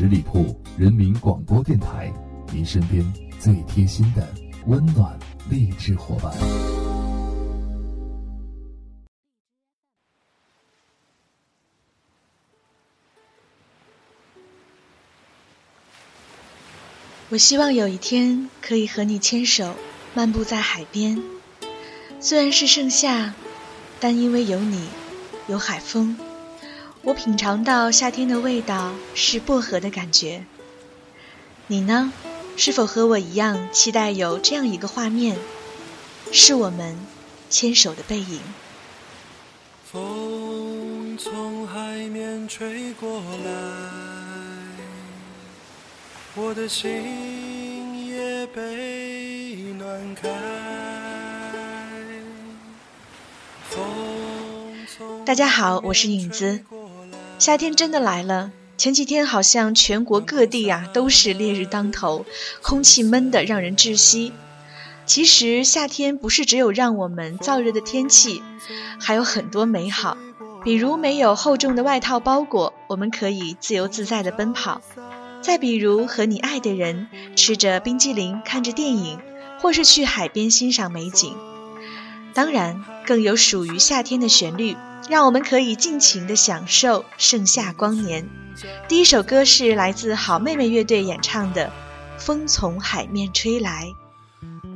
十里铺人民广播电台，您身边最贴心的温暖励志伙伴。我希望有一天可以和你牵手漫步在海边，虽然是盛夏，但因为有你，有海风。我品尝到夏天的味道，是薄荷的感觉。你呢？是否和我一样期待有这样一个画面，是我们牵手的背影？风从海面吹过来，我的心也被暖开。风，大家好，我是影子。夏天真的来了，前几天好像全国各地呀都是烈日当头，空气闷得让人窒息。其实夏天不是只有让我们燥热的天气，还有很多美好。比如没有厚重的外套包裹，我们可以自由自在地奔跑；再比如和你爱的人吃着冰激凌、看着电影，或是去海边欣赏美景。当然，更有属于夏天的旋律。让我们可以尽情的享受盛夏光年。第一首歌是来自好妹妹乐队演唱的《风从海面吹来》。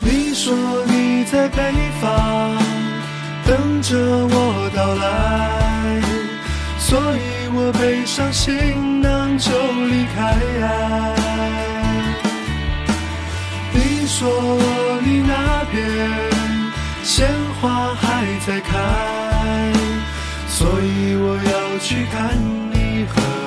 你说你在北方等着我到来，所以我背上行囊就离开。你说你那边鲜花还在开。所以，我要去看你。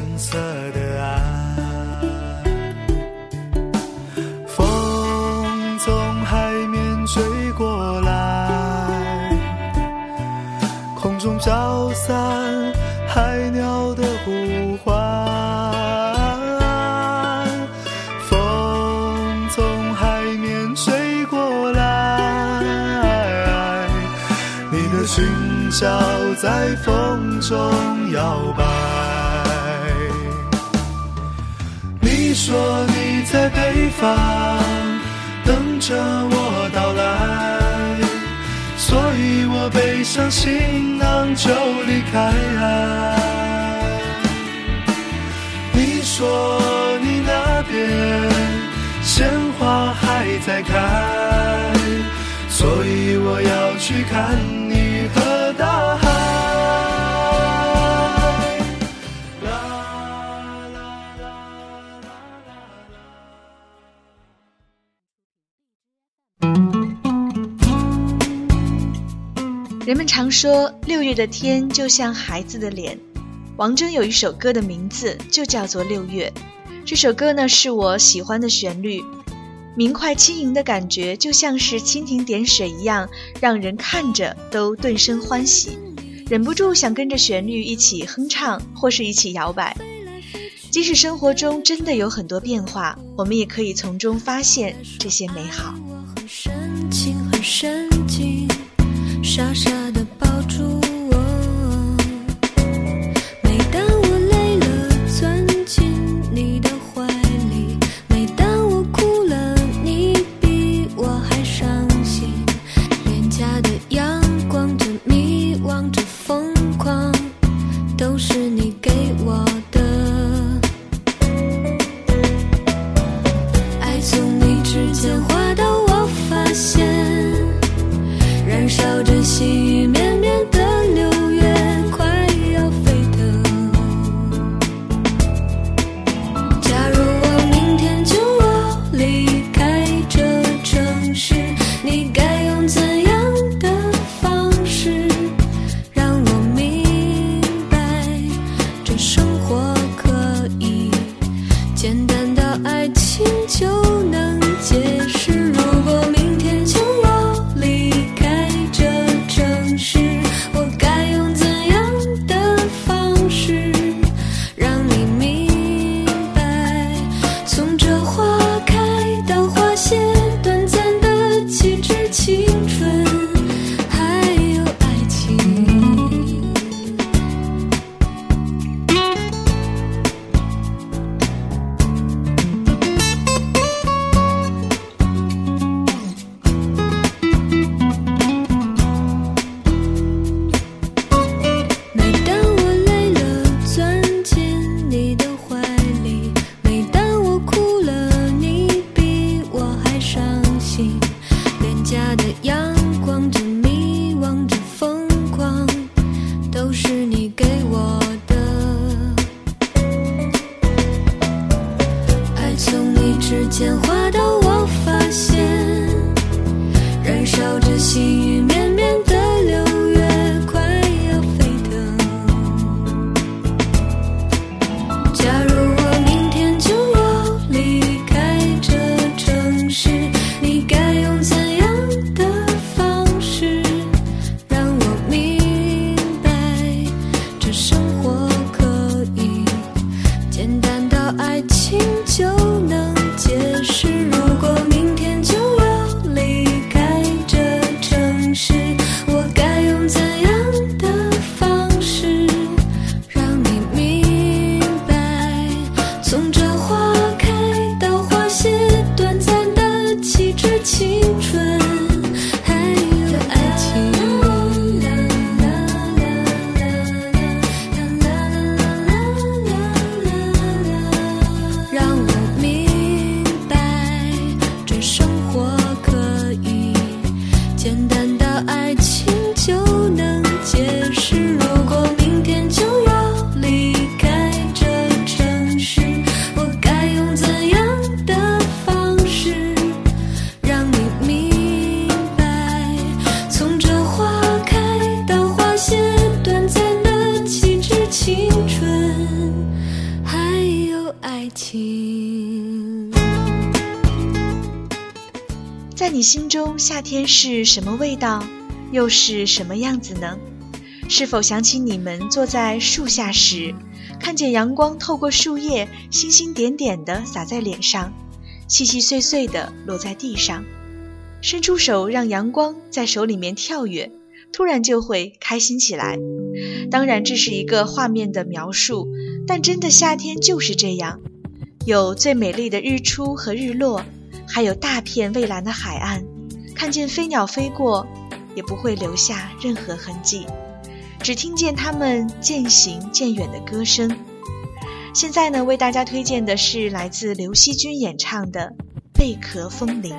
金色的岸，风从海面吹过来，空中飘散海鸟的呼唤。风从海面吹过来，你的裙角在风中摇。说你在北方等着我到来，所以我背上行囊就离开。你说你那边鲜花还在开，所以我要去看你和大海。人们常说六月的天就像孩子的脸，王铮有一首歌的名字就叫做《六月》，这首歌呢是我喜欢的旋律，明快轻盈的感觉就像是蜻蜓点水一样，让人看着都顿生欢喜，忍不住想跟着旋律一起哼唱或是一起摇摆。即使生活中真的有很多变化，我们也可以从中发现这些美好。傻傻的抱住我，每当我累了，钻进你的怀里；每当我哭了，你比我还伤心。脸颊的阳光，正迷，望着疯狂，都是你给我。一起。心中夏天是什么味道，又是什么样子呢？是否想起你们坐在树下时，看见阳光透过树叶，星星点点的洒在脸上，细细碎碎的落在地上，伸出手让阳光在手里面跳跃，突然就会开心起来。当然这是一个画面的描述，但真的夏天就是这样，有最美丽的日出和日落。还有大片蔚蓝的海岸，看见飞鸟飞过，也不会留下任何痕迹，只听见它们渐行渐远的歌声。现在呢，为大家推荐的是来自刘惜君演唱的《贝壳风铃》。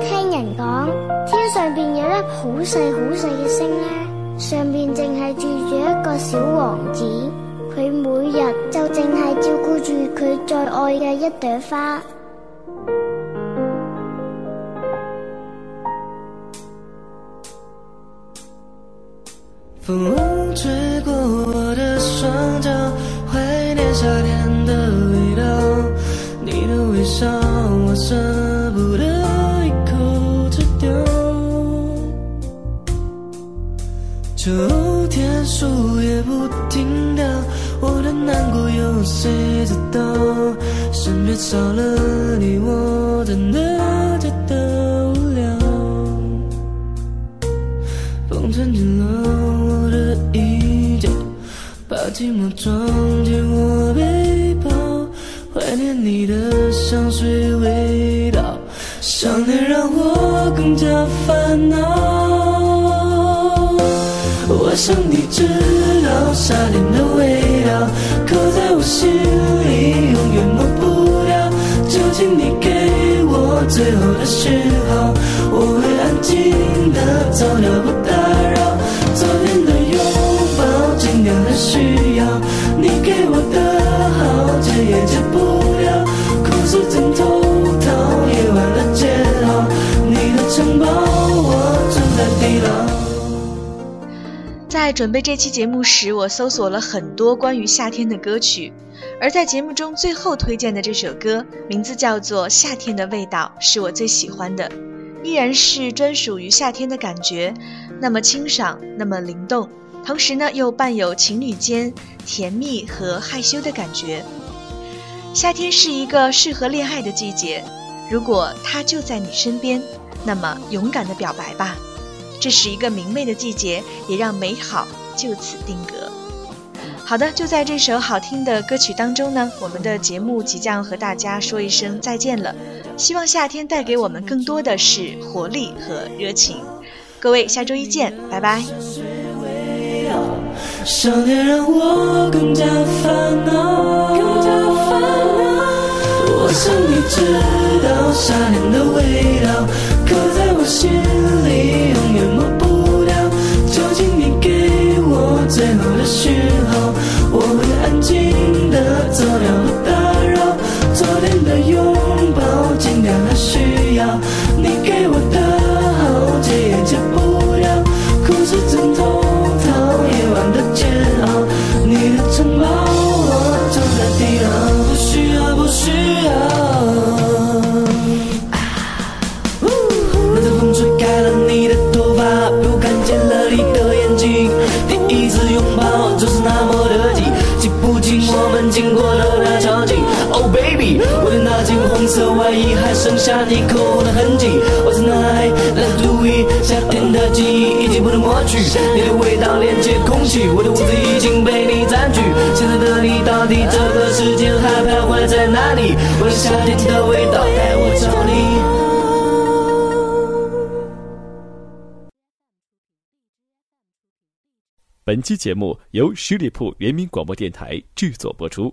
听人讲，天上边有一好细好细嘅星呢，上边净系住住一个小王子，佢每日就净系照顾住佢最爱嘅一朵花。吹我念秋天树叶不停掉，我的难过有谁知道？身边少了你，我真的觉得无聊。风钻进了我的衣角，把寂寞装进我背包，怀念你的香水味道，想念让我更加烦恼。我想你知道夏天的味道，刻在我心里，永远抹不掉。就请你给我最后的讯号，我会安静的走掉，不打扰。昨天的拥抱，今天的需要，你给我的好，戒也戒不。在准备这期节目时，我搜索了很多关于夏天的歌曲，而在节目中最后推荐的这首歌，名字叫做《夏天的味道》，是我最喜欢的，依然是专属于夏天的感觉，那么清爽，那么灵动，同时呢又伴有情侣间甜蜜和害羞的感觉。夏天是一个适合恋爱的季节，如果他就在你身边，那么勇敢的表白吧。这是一个明媚的季节，也让美好就此定格。好的，就在这首好听的歌曲当中呢，我们的节目即将和大家说一声再见了。希望夏天带给我们更多的是活力和热情。各位，下周一见，拜拜。我我想你知道道，夏天的味刻在心色外衣还剩下你口红的痕迹，我只能还能读一，夏天的记忆已经不能抹去，你的味道连接空气，我的屋子已经被你占据，现在的你到底这个世界还徘徊在哪里？为了夏天的味道，带我找你。本期节目由十里铺人民广播电台制作播出。